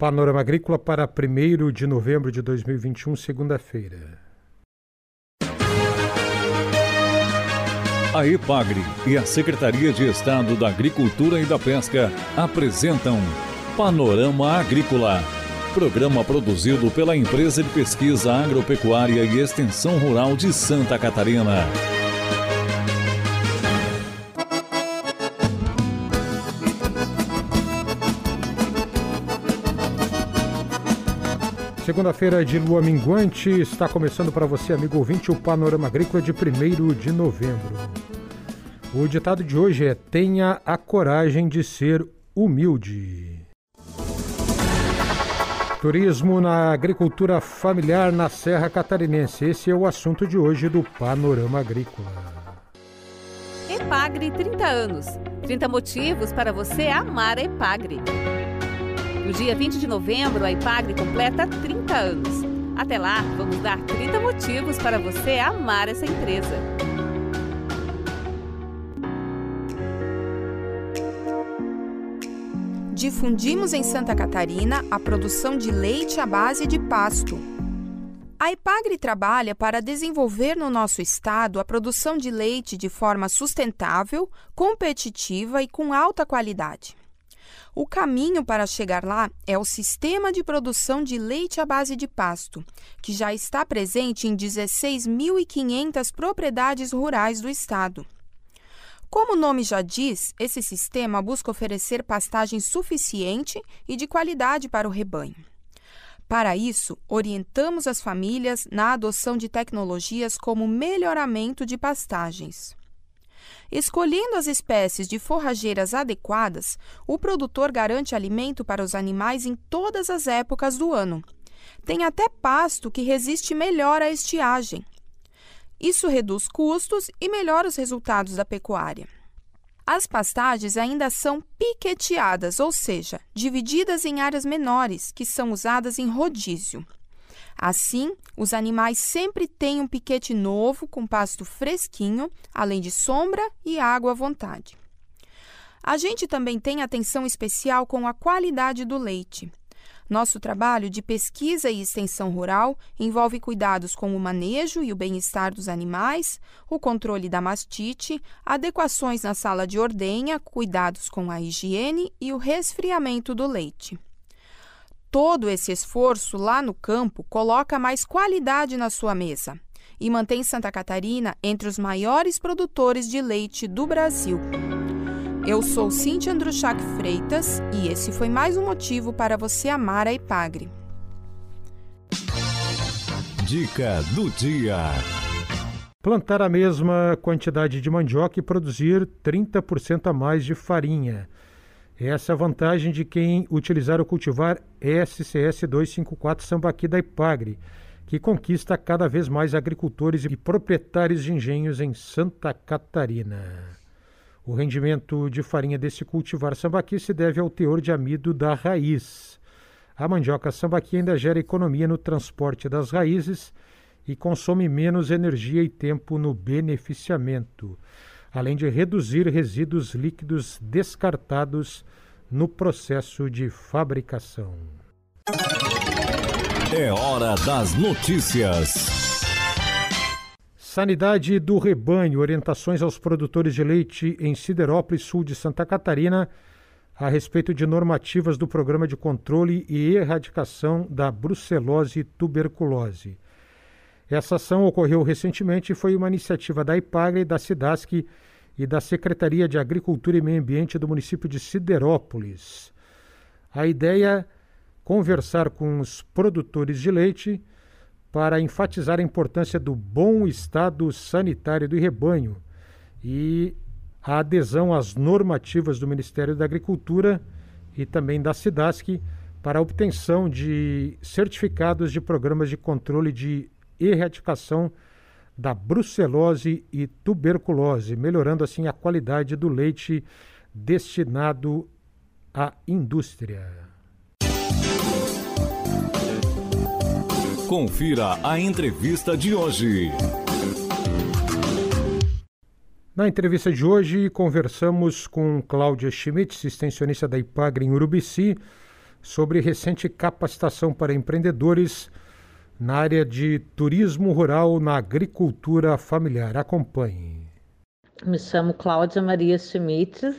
Panorama Agrícola para 1 de novembro de 2021, segunda-feira. A EPAGRE e a Secretaria de Estado da Agricultura e da Pesca apresentam Panorama Agrícola, programa produzido pela Empresa de Pesquisa Agropecuária e Extensão Rural de Santa Catarina. Segunda-feira de lua minguante está começando para você, amigo ouvinte, o Panorama Agrícola de 1 de novembro. O ditado de hoje é: tenha a coragem de ser humilde. Turismo na agricultura familiar na Serra Catarinense. Esse é o assunto de hoje do Panorama Agrícola. Epagre 30 anos. 30 motivos para você amar a Epagre. No dia 20 de novembro, a Ipagre completa 30 anos. Até lá, vamos dar 30 motivos para você amar essa empresa. Difundimos em Santa Catarina a produção de leite à base de pasto. A Ipagre trabalha para desenvolver no nosso estado a produção de leite de forma sustentável, competitiva e com alta qualidade. O caminho para chegar lá é o sistema de produção de leite à base de pasto, que já está presente em 16.500 propriedades rurais do estado. Como o nome já diz, esse sistema busca oferecer pastagem suficiente e de qualidade para o rebanho. Para isso, orientamos as famílias na adoção de tecnologias como melhoramento de pastagens. Escolhendo as espécies de forrageiras adequadas, o produtor garante alimento para os animais em todas as épocas do ano. Tem até pasto que resiste melhor à estiagem. Isso reduz custos e melhora os resultados da pecuária. As pastagens ainda são piqueteadas, ou seja, divididas em áreas menores, que são usadas em rodízio. Assim, os animais sempre têm um piquete novo com pasto fresquinho, além de sombra e água à vontade. A gente também tem atenção especial com a qualidade do leite. Nosso trabalho de pesquisa e extensão rural envolve cuidados com o manejo e o bem-estar dos animais, o controle da mastite, adequações na sala de ordenha, cuidados com a higiene e o resfriamento do leite. Todo esse esforço lá no campo coloca mais qualidade na sua mesa e mantém Santa Catarina entre os maiores produtores de leite do Brasil. Eu sou Cintia Andruchak Freitas e esse foi mais um motivo para você amar a Ipagre. Dica do dia. Plantar a mesma quantidade de mandioca e produzir 30% a mais de farinha. Essa é a vantagem de quem utilizar ou cultivar SCS 254 Sambaqui da Ipagre, que conquista cada vez mais agricultores e proprietários de engenhos em Santa Catarina. O rendimento de farinha desse cultivar sambaqui se deve ao teor de amido da raiz. A mandioca sambaqui ainda gera economia no transporte das raízes e consome menos energia e tempo no beneficiamento além de reduzir resíduos líquidos descartados no processo de fabricação. É hora das notícias. Sanidade do rebanho, orientações aos produtores de leite em Siderópolis, sul de Santa Catarina, a respeito de normativas do Programa de Controle e Erradicação da Brucelose e Tuberculose. Essa ação ocorreu recentemente e foi uma iniciativa da IPAGRE, da SIDASC e da Secretaria de Agricultura e Meio Ambiente do município de Siderópolis. A ideia conversar com os produtores de leite para enfatizar a importância do bom estado sanitário do rebanho e a adesão às normativas do Ministério da Agricultura e também da SIDASC para a obtenção de certificados de programas de controle de erradicação da brucelose e tuberculose, melhorando assim a qualidade do leite destinado à indústria. Confira a entrevista de hoje. Na entrevista de hoje, conversamos com Cláudia Schmitz, extensionista da IPAGRE em Urubici, sobre recente capacitação para empreendedores na área de turismo rural na agricultura familiar. Acompanhe. Me chamo Cláudia Maria Schmitz,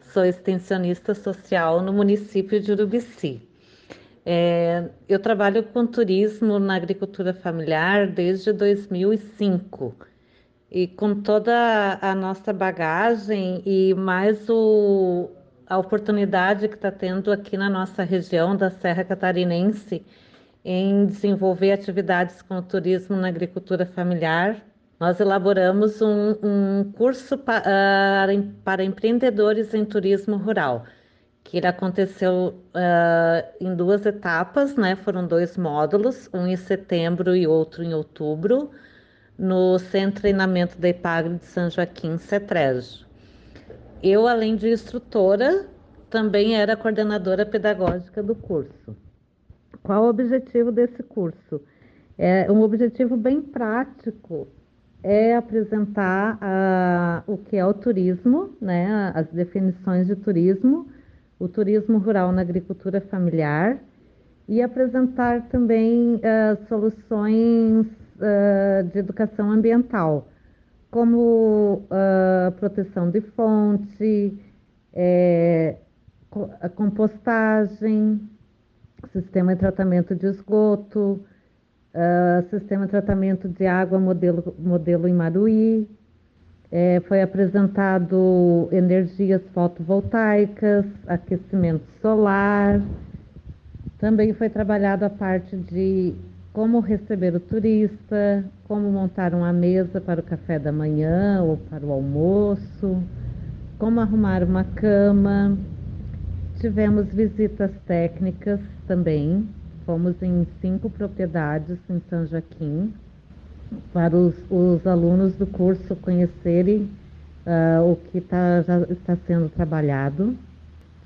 sou extensionista social no município de Urubici. É, eu trabalho com turismo na agricultura familiar desde 2005 e com toda a nossa bagagem e mais o, a oportunidade que está tendo aqui na nossa região da Serra Catarinense em desenvolver atividades com o turismo na agricultura familiar, nós elaboramos um, um curso uh, para empreendedores em turismo rural, que ele aconteceu uh, em duas etapas, né? Foram dois módulos, um em setembro e outro em outubro, no Centro de Treinamento da IPAGRE de São Joaquim, CETREG. Eu, além de instrutora, também era coordenadora pedagógica do curso. Qual o objetivo desse curso? É um objetivo bem prático, é apresentar uh, o que é o turismo, né, as definições de turismo, o turismo rural na agricultura familiar e apresentar também uh, soluções uh, de educação ambiental, como proteção de fonte, é, compostagem, sistema de tratamento de esgoto, uh, sistema de tratamento de água modelo, modelo Imaruí, é, foi apresentado energias fotovoltaicas, aquecimento solar, também foi trabalhado a parte de como receber o turista, como montar uma mesa para o café da manhã ou para o almoço, como arrumar uma cama, Tivemos visitas técnicas também. Fomos em cinco propriedades em São Joaquim para os, os alunos do curso conhecerem uh, o que tá, já está sendo trabalhado.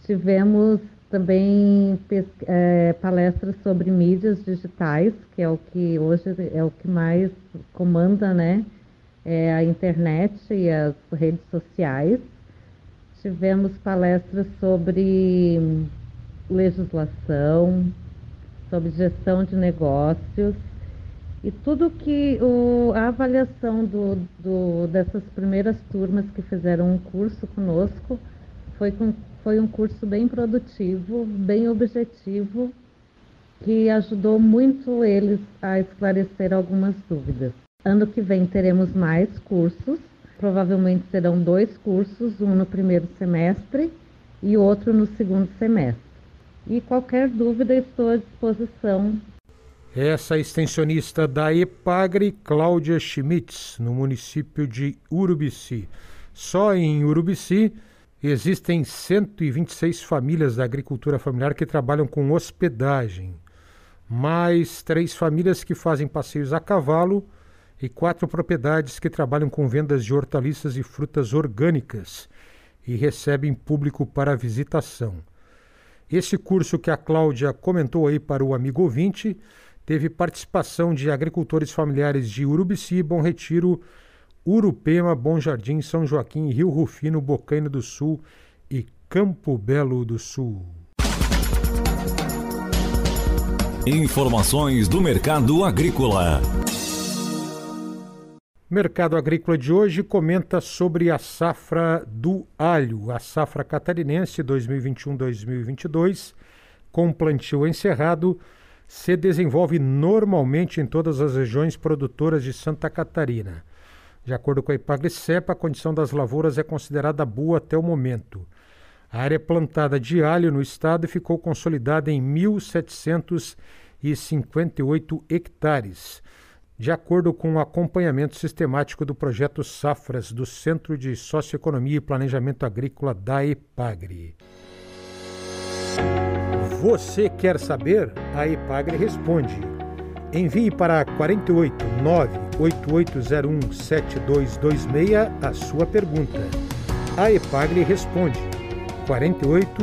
Tivemos também é, palestras sobre mídias digitais, que é o que hoje é o que mais comanda, né? É a internet e as redes sociais. Tivemos palestras sobre legislação, sobre gestão de negócios e tudo que o, a avaliação do, do, dessas primeiras turmas que fizeram um curso conosco foi, com, foi um curso bem produtivo, bem objetivo, que ajudou muito eles a esclarecer algumas dúvidas. Ano que vem teremos mais cursos Provavelmente serão dois cursos, um no primeiro semestre e outro no segundo semestre. E qualquer dúvida estou à disposição. Essa extensionista da EPAGRE, Cláudia Schmitz, no município de Urubici. Só em Urubici existem 126 famílias da agricultura familiar que trabalham com hospedagem, mais três famílias que fazem passeios a cavalo e quatro propriedades que trabalham com vendas de hortaliças e frutas orgânicas e recebem público para visitação. Esse curso que a Cláudia comentou aí para o amigo ouvinte teve participação de agricultores familiares de Urubici, Bom Retiro, Urupema, Bom Jardim, São Joaquim, Rio Rufino, Bocaina do Sul e Campo Belo do Sul. Informações do mercado agrícola. Mercado Agrícola de hoje comenta sobre a safra do alho, a safra catarinense 2021-2022, com plantio encerrado, se desenvolve normalmente em todas as regiões produtoras de Santa Catarina. De acordo com a Ipagre-Cepa, a condição das lavouras é considerada boa até o momento. A área plantada de alho no estado ficou consolidada em 1.758 hectares de acordo com o acompanhamento sistemático do projeto Safras do Centro de Socioeconomia e Planejamento Agrícola da EPAGRE. Você quer saber? A EPAGRE responde. Envie para 48 98801 7226 a sua pergunta. A EPAGRE responde. 48